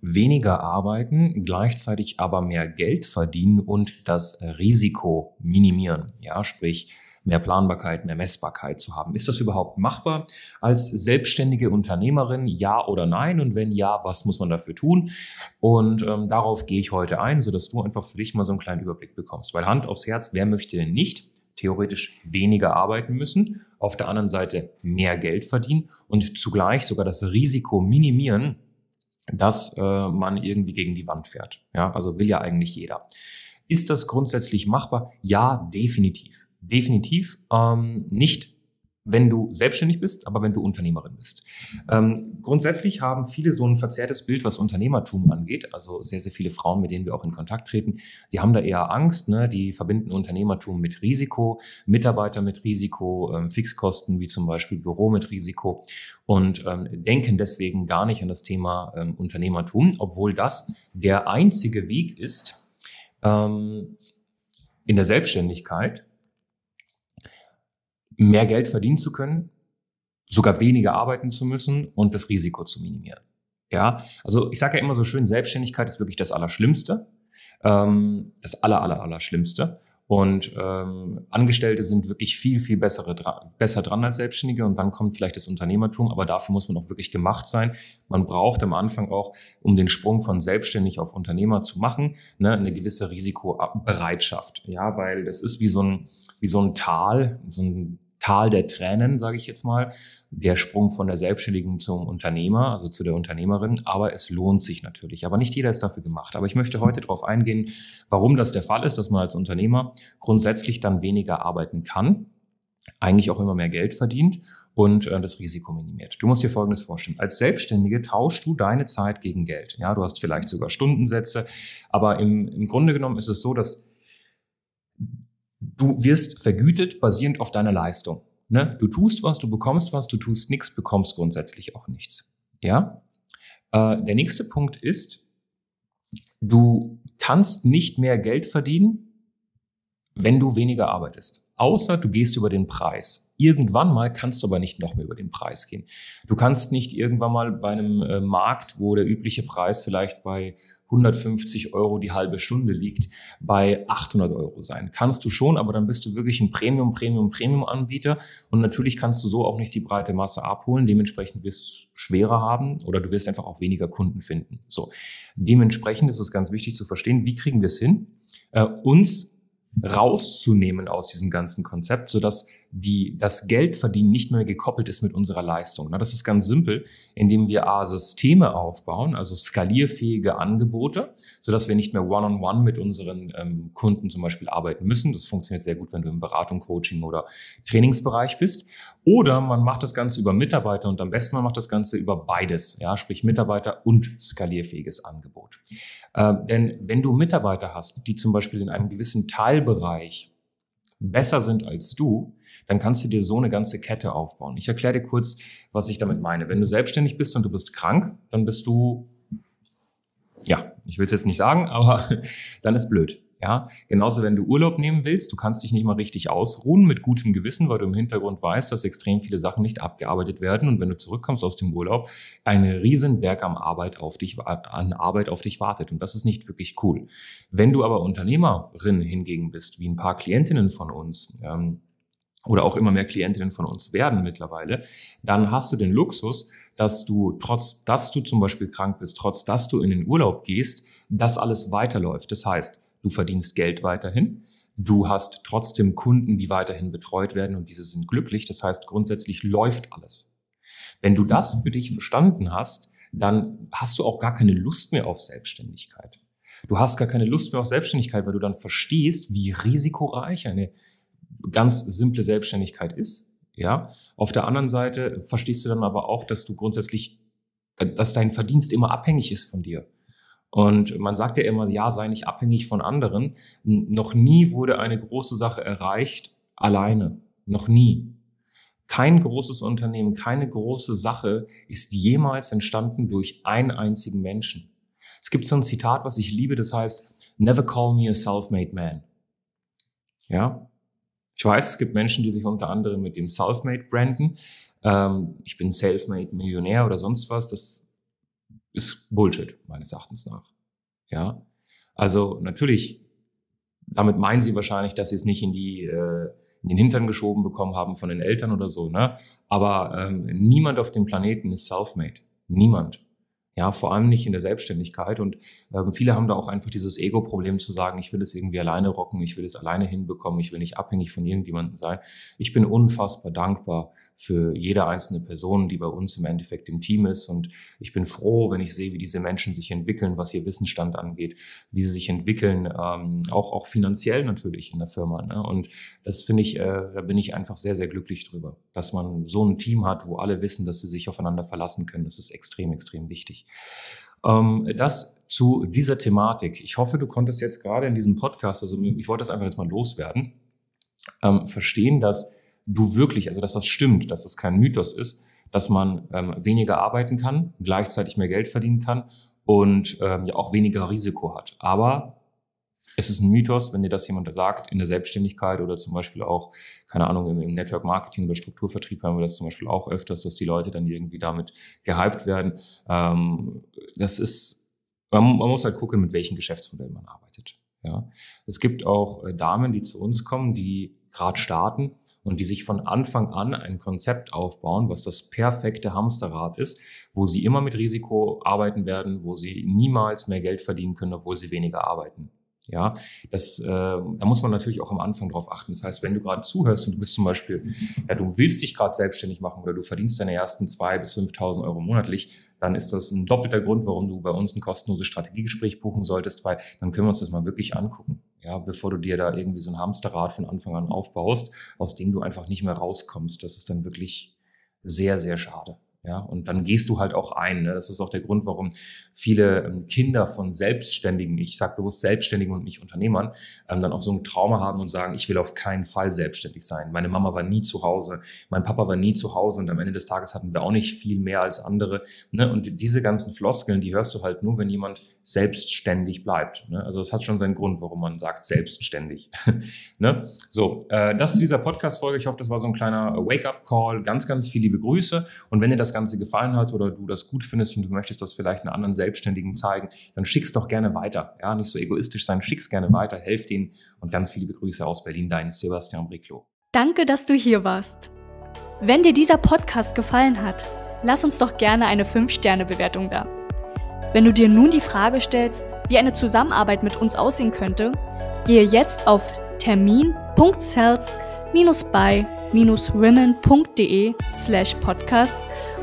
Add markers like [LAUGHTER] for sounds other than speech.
weniger arbeiten, gleichzeitig aber mehr Geld verdienen und das Risiko minimieren. Ja, sprich, mehr Planbarkeit, mehr Messbarkeit zu haben. Ist das überhaupt machbar als selbstständige Unternehmerin? Ja oder nein? Und wenn ja, was muss man dafür tun? Und ähm, darauf gehe ich heute ein, sodass du einfach für dich mal so einen kleinen Überblick bekommst. Weil Hand aufs Herz, wer möchte denn nicht theoretisch weniger arbeiten müssen, auf der anderen Seite mehr Geld verdienen und zugleich sogar das Risiko minimieren, dass äh, man irgendwie gegen die Wand fährt. Ja, also will ja eigentlich jeder. Ist das grundsätzlich machbar? Ja, definitiv definitiv ähm, nicht, wenn du selbstständig bist, aber wenn du Unternehmerin bist. Ähm, grundsätzlich haben viele so ein verzerrtes Bild, was Unternehmertum angeht. Also sehr, sehr viele Frauen, mit denen wir auch in Kontakt treten, die haben da eher Angst. Ne? Die verbinden Unternehmertum mit Risiko, Mitarbeiter mit Risiko, ähm, Fixkosten wie zum Beispiel Büro mit Risiko und ähm, denken deswegen gar nicht an das Thema ähm, Unternehmertum, obwohl das der einzige Weg ist, ähm, in der Selbstständigkeit mehr Geld verdienen zu können, sogar weniger arbeiten zu müssen und das Risiko zu minimieren. Ja, also ich sage ja immer so schön, Selbstständigkeit ist wirklich das Allerschlimmste, ähm, das Aller, Aller, Allerschlimmste. Und ähm, Angestellte sind wirklich viel, viel bessere, besser dran als Selbstständige und dann kommt vielleicht das Unternehmertum, aber dafür muss man auch wirklich gemacht sein. Man braucht am Anfang auch, um den Sprung von selbstständig auf Unternehmer zu machen, ne, eine gewisse Risikobereitschaft. Ja, weil das ist wie so ein, wie so ein Tal, so ein Tal der Tränen, sage ich jetzt mal, der Sprung von der Selbstständigen zum Unternehmer, also zu der Unternehmerin. Aber es lohnt sich natürlich. Aber nicht jeder ist dafür gemacht. Aber ich möchte heute darauf eingehen, warum das der Fall ist, dass man als Unternehmer grundsätzlich dann weniger arbeiten kann, eigentlich auch immer mehr Geld verdient und äh, das Risiko minimiert. Du musst dir Folgendes vorstellen. Als Selbstständige tauschst du deine Zeit gegen Geld. Ja, du hast vielleicht sogar Stundensätze, aber im, im Grunde genommen ist es so, dass du wirst vergütet basierend auf deiner Leistung. Ne? Du tust was, du bekommst was, du tust nichts, bekommst grundsätzlich auch nichts. Ja. Äh, der nächste Punkt ist, du kannst nicht mehr Geld verdienen, wenn du weniger arbeitest. Außer du gehst über den Preis. Irgendwann mal kannst du aber nicht noch mehr über den Preis gehen. Du kannst nicht irgendwann mal bei einem äh, Markt, wo der übliche Preis vielleicht bei 150 Euro die halbe Stunde liegt, bei 800 Euro sein. Kannst du schon, aber dann bist du wirklich ein Premium, Premium, Premium-Anbieter und natürlich kannst du so auch nicht die breite Masse abholen. Dementsprechend wirst du schwerer haben oder du wirst einfach auch weniger Kunden finden. So, dementsprechend ist es ganz wichtig zu verstehen, wie kriegen wir es hin, äh, uns rauszunehmen aus diesem ganzen Konzept, sodass die, das Geldverdienen nicht mehr gekoppelt ist mit unserer Leistung. das ist ganz simpel, indem wir A, Systeme aufbauen, also skalierfähige Angebote, sodass wir nicht mehr one-on-one -on -one mit unseren ähm, Kunden zum Beispiel arbeiten müssen. Das funktioniert sehr gut, wenn du im Beratung, Coaching oder Trainingsbereich bist. Oder man macht das Ganze über Mitarbeiter und am besten man macht das Ganze über beides, ja, sprich Mitarbeiter und skalierfähiges Angebot. Äh, denn wenn du Mitarbeiter hast, die zum Beispiel in einem gewissen Teilbereich besser sind als du, dann kannst du dir so eine ganze Kette aufbauen. Ich erkläre dir kurz, was ich damit meine. Wenn du selbstständig bist und du bist krank, dann bist du, ja, ich will es jetzt nicht sagen, [LAUGHS] aber dann ist blöd. Ja, genauso wenn du Urlaub nehmen willst, du kannst dich nicht mal richtig ausruhen mit gutem Gewissen, weil du im Hintergrund weißt, dass extrem viele Sachen nicht abgearbeitet werden und wenn du zurückkommst aus dem Urlaub, ein Riesenberg an Arbeit auf dich, an Arbeit auf dich wartet und das ist nicht wirklich cool. Wenn du aber Unternehmerin hingegen bist, wie ein paar Klientinnen von uns, ähm, oder auch immer mehr Klientinnen von uns werden mittlerweile, dann hast du den Luxus, dass du trotz, dass du zum Beispiel krank bist, trotz, dass du in den Urlaub gehst, das alles weiterläuft. Das heißt, du verdienst Geld weiterhin, du hast trotzdem Kunden, die weiterhin betreut werden und diese sind glücklich. Das heißt, grundsätzlich läuft alles. Wenn du das für dich verstanden hast, dann hast du auch gar keine Lust mehr auf Selbstständigkeit. Du hast gar keine Lust mehr auf Selbstständigkeit, weil du dann verstehst, wie risikoreich eine ganz simple Selbstständigkeit ist. Ja. Auf der anderen Seite verstehst du dann aber auch, dass du grundsätzlich, dass dein Verdienst immer abhängig ist von dir. Und man sagt ja immer, ja, sei nicht abhängig von anderen. Noch nie wurde eine große Sache erreicht alleine. Noch nie. Kein großes Unternehmen, keine große Sache ist jemals entstanden durch einen einzigen Menschen. Es gibt so ein Zitat, was ich liebe, das heißt, never call me a self-made man. Ja? Ich weiß, es gibt Menschen, die sich unter anderem mit dem self-made branden. Ähm, ich bin self-made Millionär oder sonst was. Das ist Bullshit, meines Erachtens nach. Ja? Also, natürlich, damit meinen sie wahrscheinlich, dass sie es nicht in die, äh, in den Hintern geschoben bekommen haben von den Eltern oder so, ne? Aber ähm, niemand auf dem Planeten ist self-made. Niemand. Ja, vor allem nicht in der Selbstständigkeit. Und ähm, viele haben da auch einfach dieses Ego-Problem zu sagen, ich will es irgendwie alleine rocken, ich will es alleine hinbekommen, ich will nicht abhängig von irgendjemandem sein. Ich bin unfassbar dankbar für jede einzelne Person, die bei uns im Endeffekt im Team ist. Und ich bin froh, wenn ich sehe, wie diese Menschen sich entwickeln, was ihr Wissensstand angeht, wie sie sich entwickeln, ähm, auch, auch finanziell natürlich in der Firma. Ne? Und das finde ich, äh, da bin ich einfach sehr, sehr glücklich drüber, dass man so ein Team hat, wo alle wissen, dass sie sich aufeinander verlassen können. Das ist extrem, extrem wichtig. Ähm, das zu dieser Thematik. Ich hoffe, du konntest jetzt gerade in diesem Podcast, also ich wollte das einfach jetzt mal loswerden, ähm, verstehen, dass du wirklich, also dass das stimmt, dass das kein Mythos ist, dass man ähm, weniger arbeiten kann, gleichzeitig mehr Geld verdienen kann und ähm, ja auch weniger Risiko hat. Aber es ist ein Mythos, wenn dir das jemand sagt, in der Selbstständigkeit oder zum Beispiel auch, keine Ahnung, im, Network Marketing oder Strukturvertrieb haben wir das zum Beispiel auch öfters, dass die Leute dann irgendwie damit gehypt werden. Ähm, das ist, man, man muss halt gucken, mit welchem Geschäftsmodell man arbeitet. Ja, es gibt auch äh, Damen, die zu uns kommen, die gerade starten und die sich von Anfang an ein Konzept aufbauen, was das perfekte Hamsterrad ist, wo sie immer mit Risiko arbeiten werden, wo sie niemals mehr Geld verdienen können, obwohl sie weniger arbeiten. Ja, das, äh, da muss man natürlich auch am Anfang drauf achten. Das heißt, wenn du gerade zuhörst und du bist zum Beispiel, ja, du willst dich gerade selbstständig machen oder du verdienst deine ersten zwei bis 5.000 Euro monatlich, dann ist das ein doppelter Grund, warum du bei uns ein kostenloses Strategiegespräch buchen solltest, weil dann können wir uns das mal wirklich angucken. Ja, bevor du dir da irgendwie so ein Hamsterrad von Anfang an aufbaust, aus dem du einfach nicht mehr rauskommst. Das ist dann wirklich sehr, sehr schade. Ja, und dann gehst du halt auch ein. Ne? Das ist auch der Grund, warum viele ähm, Kinder von Selbstständigen, ich sage bewusst Selbstständigen und nicht Unternehmern, ähm, dann auch so ein Trauma haben und sagen, ich will auf keinen Fall selbstständig sein. Meine Mama war nie zu Hause, mein Papa war nie zu Hause und am Ende des Tages hatten wir auch nicht viel mehr als andere. Ne? Und diese ganzen Floskeln, die hörst du halt nur, wenn jemand selbstständig bleibt. Ne? Also es hat schon seinen Grund, warum man sagt selbstständig. [LAUGHS] ne? So, äh, das ist dieser Podcast-Folge. Ich hoffe, das war so ein kleiner Wake-up-Call. Ganz, ganz viele liebe Grüße. Und wenn ihr das das Ganze gefallen hat oder du das gut findest und du möchtest das vielleicht einer anderen Selbstständigen zeigen, dann schick's doch gerne weiter. Ja, nicht so egoistisch sein, schick's gerne weiter, helft ihnen und ganz viele Grüße aus Berlin, dein Sebastian Briclo. Danke, dass du hier warst. Wenn dir dieser Podcast gefallen hat, lass uns doch gerne eine 5-Sterne-Bewertung da. Wenn du dir nun die Frage stellst, wie eine Zusammenarbeit mit uns aussehen könnte, gehe jetzt auf termin.cells-by-women.de slash podcast